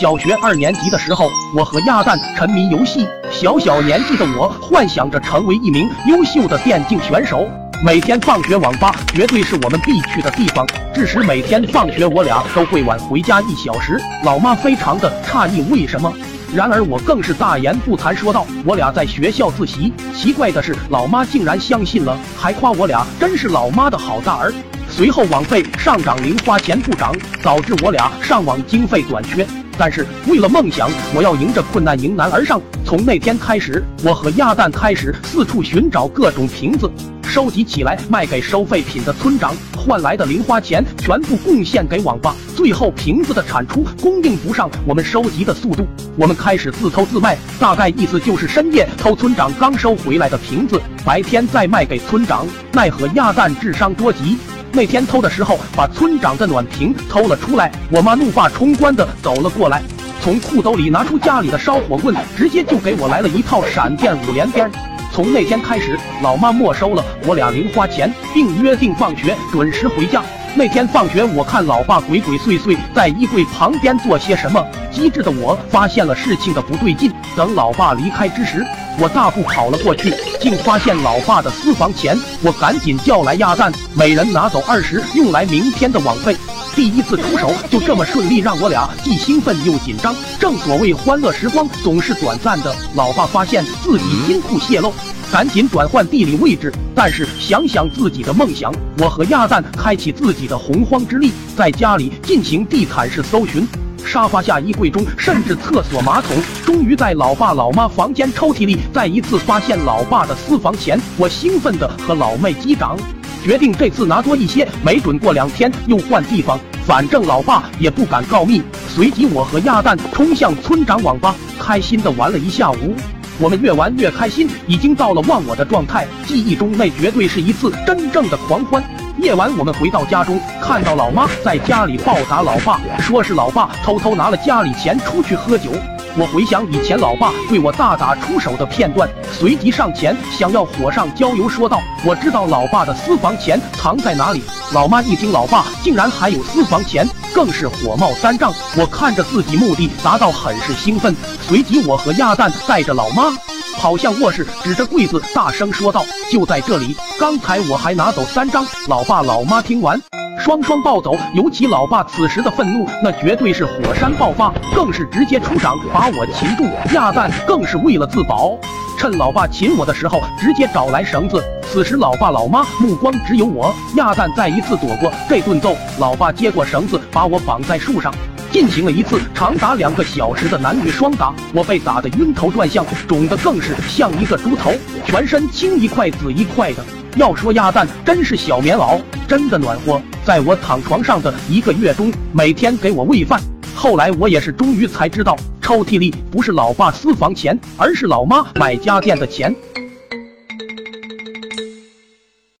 小学二年级的时候，我和鸭蛋沉迷游戏。小小年纪的我，幻想着成为一名优秀的电竞选手。每天放学，网吧绝对是我们必去的地方。致使每天放学，我俩都会晚回家一小时。老妈非常的诧异，为什么？然而我更是大言不惭说道：“我俩在学校自习。”奇怪的是，老妈竟然相信了，还夸我俩真是老妈的好大儿。随后网费上涨，零花钱不涨，导致我俩上网经费短缺。但是为了梦想，我要迎着困难迎难而上。从那天开始，我和鸭蛋开始四处寻找各种瓶子，收集起来卖给收废品的村长，换来的零花钱全部贡献给网吧。最后瓶子的产出供应不上我们收集的速度，我们开始自偷自卖，大概意思就是深夜偷村长刚收回来的瓶子，白天再卖给村长。奈何鸭蛋智商多急。那天偷的时候，把村长的暖瓶偷了出来，我妈怒发冲冠的走了过来，从裤兜里拿出家里的烧火棍，直接就给我来了一套闪电五连鞭。从那天开始，老妈没收了我俩零花钱，并约定放学准时回家。那天放学，我看老爸鬼鬼祟祟在衣柜旁边做些什么，机智的我发现了事情的不对劲。等老爸离开之时，我大步跑了过去，竟发现老爸的私房钱。我赶紧叫来鸭蛋，每人拿走二十，用来明天的网费。第一次出手就这么顺利，让我俩既兴奋又紧张。正所谓欢乐时光总是短暂的，老爸发现自己金库泄露，赶紧转换地理位置。但是想想自己的梦想，我和鸭蛋开启自己的洪荒之力，在家里进行地毯式搜寻。沙发下、衣柜中，甚至厕所马桶，终于在老爸老妈房间抽屉里再一次发现老爸的私房钱。我兴奋的和老妹击掌，决定这次拿多一些，没准过两天又换地方，反正老爸也不敢告密。随即，我和鸭蛋冲向村长网吧，开心的玩了一下午。我们越玩越开心，已经到了忘我的状态。记忆中那绝对是一次真正的狂欢。夜晚，我们回到家中，看到老妈在家里暴打老爸，说是老爸偷偷拿了家里钱出去喝酒。我回想以前老爸对我大打出手的片段，随即上前想要火上浇油，说道：“我知道老爸的私房钱藏在哪里。”老妈一听老爸竟然还有私房钱，更是火冒三丈。我看着自己目的达到，很是兴奋。随即，我和鸭蛋带着老妈。跑向卧室，指着柜子大声说道：“就在这里！刚才我还拿走三张。”老爸老妈听完，双双暴走。尤其老爸此时的愤怒，那绝对是火山爆发，更是直接出掌把我擒住。鸭蛋更是为了自保，趁老爸擒我的时候，直接找来绳子。此时老爸老妈目光只有我，鸭蛋再一次躲过这顿揍。老爸接过绳子，把我绑在树上。进行了一次长达两个小时的男女双打，我被打得晕头转向，肿得更是像一个猪头，全身青一块紫一块的。要说鸭蛋真是小棉袄，真的暖和。在我躺床上的一个月中，每天给我喂饭。后来我也是终于才知道，抽屉里不是老爸私房钱，而是老妈买家电的钱。